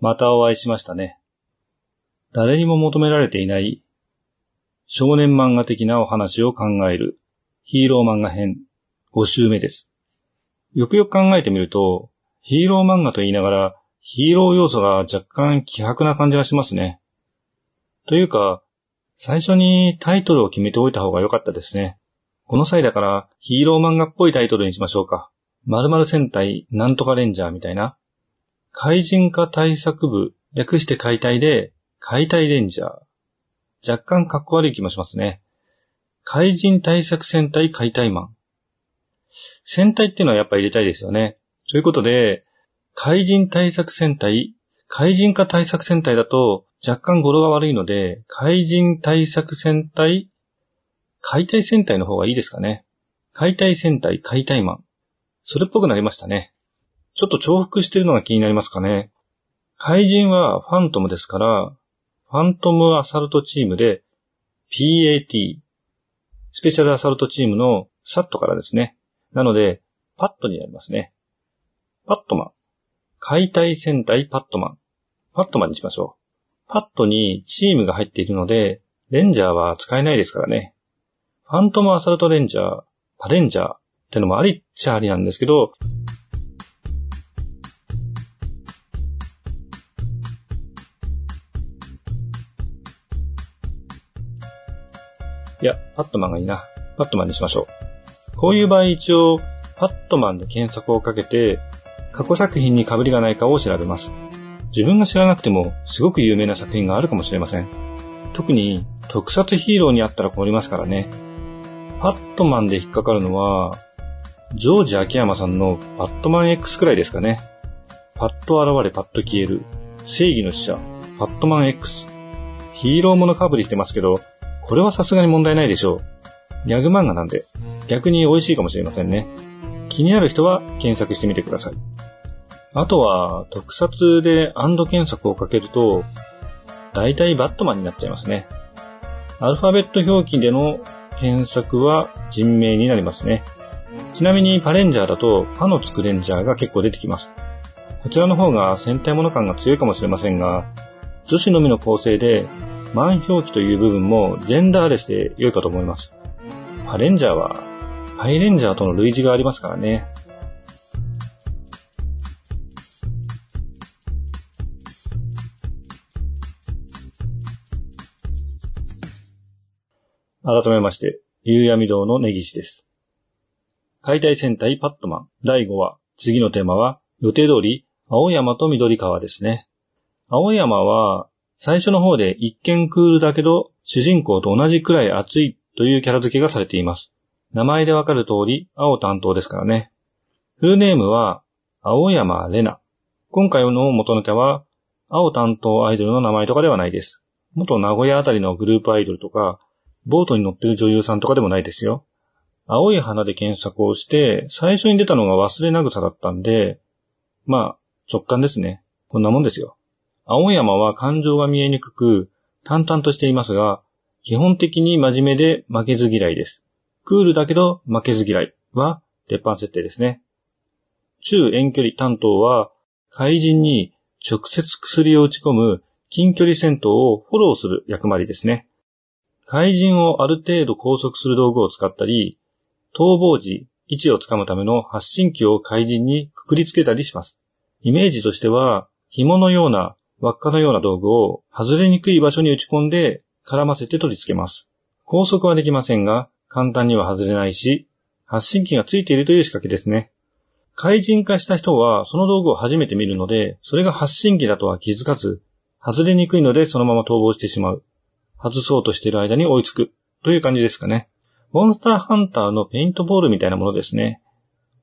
またお会いしましたね。誰にも求められていない少年漫画的なお話を考えるヒーロー漫画編5週目です。よくよく考えてみると、ヒーロー漫画と言いながらヒーロー要素が若干希薄な感じがしますね。というか、最初にタイトルを決めておいた方が良かったですね。この際だからヒーロー漫画っぽいタイトルにしましょうか。〇〇戦隊なんとかレンジャーみたいな。怪人化対策部、略して解体で、解体レンジャー。若干かっこ悪い気もしますね。怪人対策戦隊解体マン。戦隊っていうのはやっぱ入れたいですよね。ということで、怪人対策戦隊、怪人化対策戦隊だと若干語呂が悪いので、怪人対策戦隊、解体戦隊の方がいいですかね。解体戦隊解体マン。それっぽくなりましたね。ちょっと重複してるのが気になりますかね。怪人はファントムですから、ファントムアサルトチームで PAT、スペシャルアサルトチームのサットからですね。なので、パットになりますね。パットマン。解体戦隊パットマン。パットマンにしましょう。パットにチームが入っているので、レンジャーは使えないですからね。ファントムアサルトレンジャー、パレンジャーってのもありっちゃありなんですけど、いや、パットマンがいいな。パットマンにしましょう。こういう場合一応、パットマンで検索をかけて、過去作品に被りがないかを調べます。自分が知らなくても、すごく有名な作品があるかもしれません。特に、特撮ヒーローにあったら困りますからね。パットマンで引っかかるのは、ジョージ秋山さんのパットマン X くらいですかね。パッと現れパッと消える。正義の使者、パットマン X。ヒーローもの被りしてますけど、これはさすがに問題ないでしょう。ギャグ漫画なんで、逆に美味しいかもしれませんね。気になる人は検索してみてください。あとは、特撮でアンド検索をかけると、大体バットマンになっちゃいますね。アルファベット表記での検索は人名になりますね。ちなみにパレンジャーだとパのつくレンジャーが結構出てきます。こちらの方が戦隊もの感が強いかもしれませんが、女子のみの構成で満表記という部分もジェンダーレスで良いかと思います。パレンジャーは、ハイレンジャーとの類似がありますからね。改めまして、夕闇堂の根岸です。解体戦隊パットマン第5話、次のテーマは予定通り青山と緑川ですね。青山は最初の方で一見クールだけど、主人公と同じくらい熱いというキャラ付けがされています。名前でわかる通り、青担当ですからね。フルネームは、青山玲奈。今回の元ネタは、青担当アイドルの名前とかではないです。元名古屋あたりのグループアイドルとか、ボートに乗ってる女優さんとかでもないですよ。青い花で検索をして、最初に出たのが忘れなぐさだったんで、まあ、直感ですね。こんなもんですよ。青山は感情が見えにくく、淡々としていますが、基本的に真面目で負けず嫌いです。クールだけど負けず嫌いは鉄板設定ですね。中遠距離担当は、怪人に直接薬を打ち込む近距離戦闘をフォローする役割ですね。怪人をある程度拘束する道具を使ったり、逃亡時、位置をつかむための発信機を怪人にくくりつけたりします。イメージとしては、紐のような輪っかのような道具を外れにくい場所に打ち込んで絡ませて取り付けます。高速はできませんが、簡単には外れないし、発信機がついているという仕掛けですね。怪人化した人はその道具を初めて見るので、それが発信機だとは気づかず、外れにくいのでそのまま逃亡してしまう。外そうとしている間に追いつく。という感じですかね。モンスターハンターのペイントボールみたいなものですね。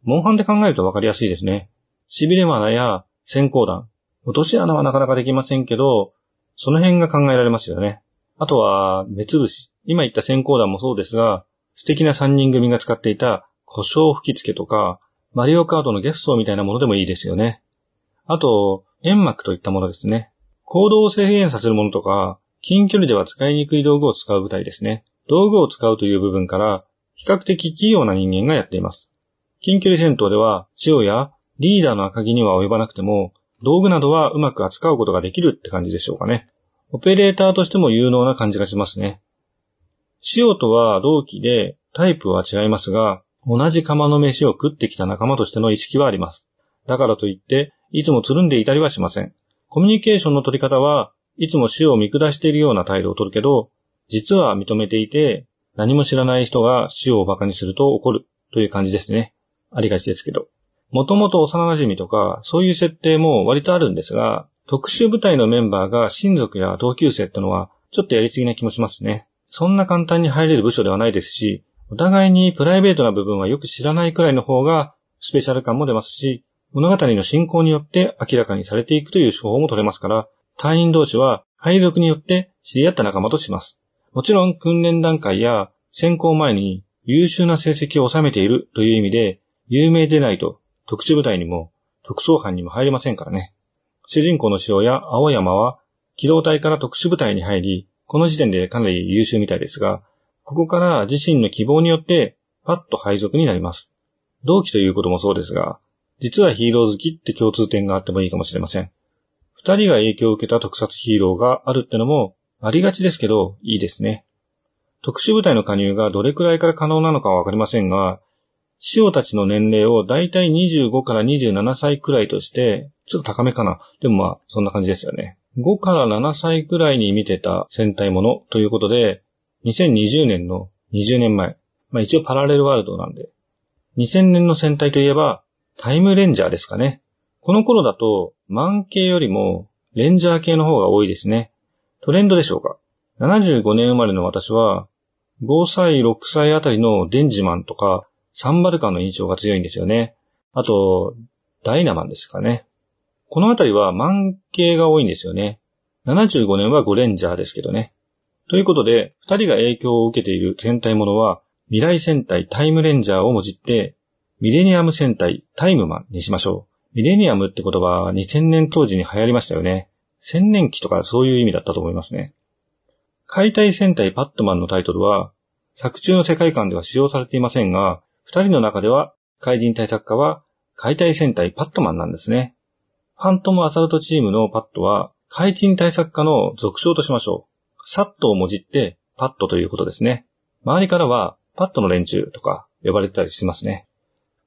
モンハンで考えるとわかりやすいですね。痺れ罠や先行弾、落とし穴はなかなかできませんけど、その辺が考えられますよね。あとは、目つぶし。今言った先行弾もそうですが、素敵な3人組が使っていた故障吹き付けとか、マリオカードのゲストみたいなものでもいいですよね。あと、煙幕といったものですね。行動を制限させるものとか、近距離では使いにくい道具を使う舞台ですね。道具を使うという部分から、比較的器用な人間がやっています。近距離戦闘では、塩やリーダーの赤木には及ばなくても、道具などはうまく扱うことができるって感じでしょうかね。オペレーターとしても有能な感じがしますね。塩とは同期でタイプは違いますが、同じ釜の飯を食ってきた仲間としての意識はあります。だからといって、いつもつるんでいたりはしません。コミュニケーションの取り方はいつも死を見下しているような態度を取るけど、実は認めていて、何も知らない人が死を馬鹿にすると怒るという感じですね。ありがちですけど。もともと幼馴染とか、そういう設定も割とあるんですが、特殊部隊のメンバーが親族や同級生ってのは、ちょっとやりすぎな気もしますね。そんな簡単に入れる部署ではないですし、お互いにプライベートな部分はよく知らないくらいの方が、スペシャル感も出ますし、物語の進行によって明らかにされていくという手法も取れますから、隊員同士は配属によって知り合った仲間とします。もちろん訓練段階や選考前に優秀な成績を収めているという意味で、有名でないと特殊部隊にも特捜班にも入れませんからね。主人公の塩や青山は機動隊から特殊部隊に入り、この時点でかなり優秀みたいですが、ここから自身の希望によってパッと配属になります。同期ということもそうですが、実はヒーロー好きって共通点があってもいいかもしれません。二人が影響を受けた特撮ヒーローがあるってのもありがちですけど、いいですね。特殊部隊の加入がどれくらいから可能なのかはわかりませんが、塩たちの年齢をだいたい25から27歳くらいとして、ちょっと高めかな。でもまあ、そんな感じですよね。5から7歳くらいに見てた戦隊ものということで、2020年の20年前。まあ一応パラレルワールドなんで。2000年の戦隊といえば、タイムレンジャーですかね。この頃だと、マン系よりも、レンジャー系の方が多いですね。トレンドでしょうか。75年生まれの私は、5歳、6歳あたりのデンジマンとか、サンバルカンの印象が強いんですよね。あと、ダイナマンですかね。このあたりはマン系が多いんですよね。75年はゴレンジャーですけどね。ということで、二人が影響を受けている戦隊ものは、未来戦隊タイムレンジャーをもじって、ミレニアム戦隊タイムマンにしましょう。ミレニアムって言葉は2000年当時に流行りましたよね。千年期とかそういう意味だったと思いますね。解体戦隊パットマンのタイトルは、作中の世界観では使用されていませんが、二人の中では、怪人対策家は解体戦隊パットマンなんですね。ファントムアサルトチームのパットは、怪人対策家の俗称としましょう。サットをもじってパットということですね。周りからは、パットの連中とか呼ばれてたりしますね。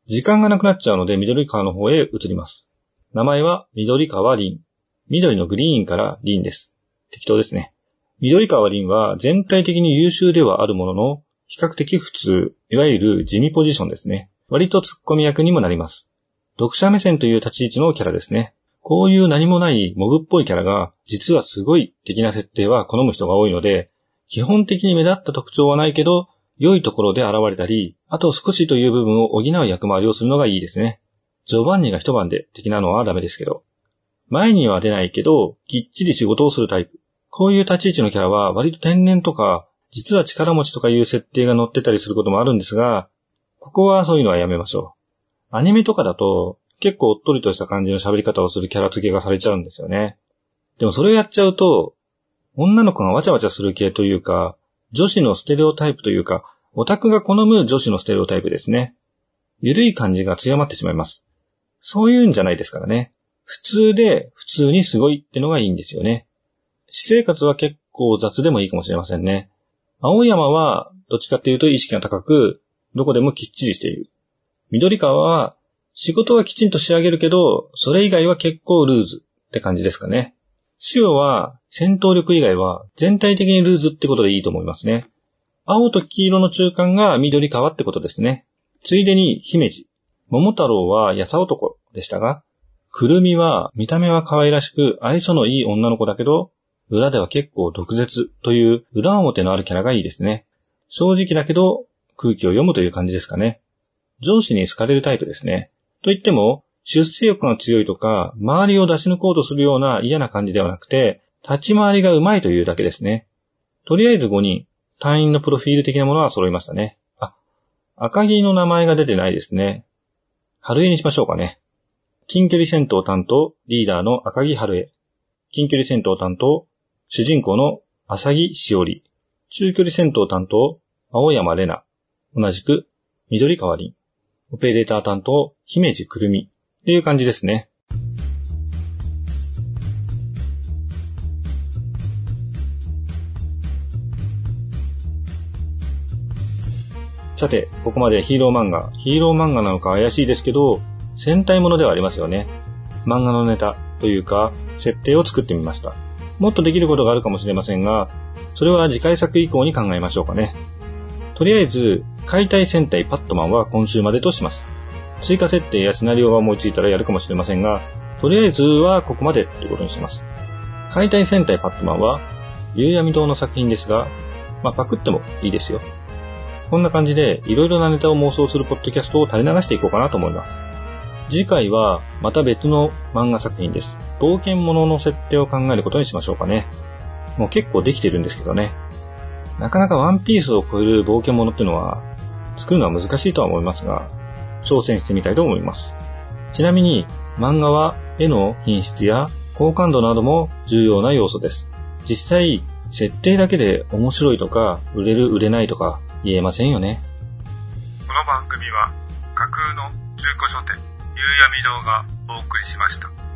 時間がなくなっちゃうので緑川の方へ移ります。名前は緑川林。緑のグリーンから林です。適当ですね。緑川林は全体的に優秀ではあるものの、比較的普通、いわゆる地味ポジションですね。割と突っ込み役にもなります。読者目線という立ち位置のキャラですね。こういう何もないモブっぽいキャラが、実はすごい的な設定は好む人が多いので、基本的に目立った特徴はないけど、良いところで現れたり、あと少しという部分を補う役回りをするのがいいですね。ジョバンニが一晩で的なのはダメですけど。前には出ないけど、きっちり仕事をするタイプ。こういう立ち位置のキャラは割と天然とか、実は力持ちとかいう設定が載ってたりすることもあるんですが、ここはそういうのはやめましょう。アニメとかだと、結構おっとりとした感じの喋り方をするキャラ付けがされちゃうんですよね。でもそれをやっちゃうと、女の子がわちゃわちゃする系というか、女子のステレオタイプというか、オタクが好む女子のステレオタイプですね。ゆるい感じが強まってしまいます。そういうんじゃないですからね。普通で普通にすごいってのがいいんですよね。私生活は結構雑でもいいかもしれませんね。青山は、どっちかっていうと意識が高く、どこでもきっちりしている。緑川は、仕事はきちんと仕上げるけど、それ以外は結構ルーズって感じですかね。塩は、戦闘力以外は全体的にルーズってことでいいと思いますね。青と黄色の中間が緑川ってことですね。ついでに姫路。桃太郎は優男でしたが、くるみは見た目は可愛らしく愛想のいい女の子だけど、裏では結構毒舌という裏表のあるキャラがいいですね。正直だけど空気を読むという感じですかね。上司に好かれるタイプですね。と言っても、出世欲が強いとか、周りを出し抜こうとするような嫌な感じではなくて、立ち回りがうまいというだけですね。とりあえず5人、隊員のプロフィール的なものは揃いましたね。あ、赤木の名前が出てないですね。春江にしましょうかね。近距離戦闘担当、リーダーの赤木春江。近距離戦闘担当、主人公の浅木しおり、中距離戦闘担当、青山玲奈、同じく緑川凛、オペレーター担当、姫路くるみ、っていう感じですね。さて、ここまでヒーロー漫画。ヒーロー漫画なのか怪しいですけど、戦隊ものではありますよね。漫画のネタというか、設定を作ってみました。もっとできることがあるかもしれませんが、それは次回作以降に考えましょうかね。とりあえず、解体戦隊パットマンは今週までとします。追加設定やシナリオが思いついたらやるかもしれませんが、とりあえずはここまでということにします。解体戦隊パットマンは、夕闇堂の作品ですが、まあ、パクってもいいですよ。こんな感じで、いろいろなネタを妄想するポッドキャストを垂れ流していこうかなと思います。次回は、また別の漫画作品です。冒険者の設定を考えることにしましょうかね。もう結構できてるんですけどね。なかなかワンピースを超える冒険者っていうのは、作るのは難しいとは思いますが、挑戦してみたいと思います。ちなみに、漫画は絵の品質や好感度なども重要な要素です。実際、設定だけで面白いとか、売れる売れないとか、言えませんよね。この番組は架空の中古書店闇堂がお送りしました。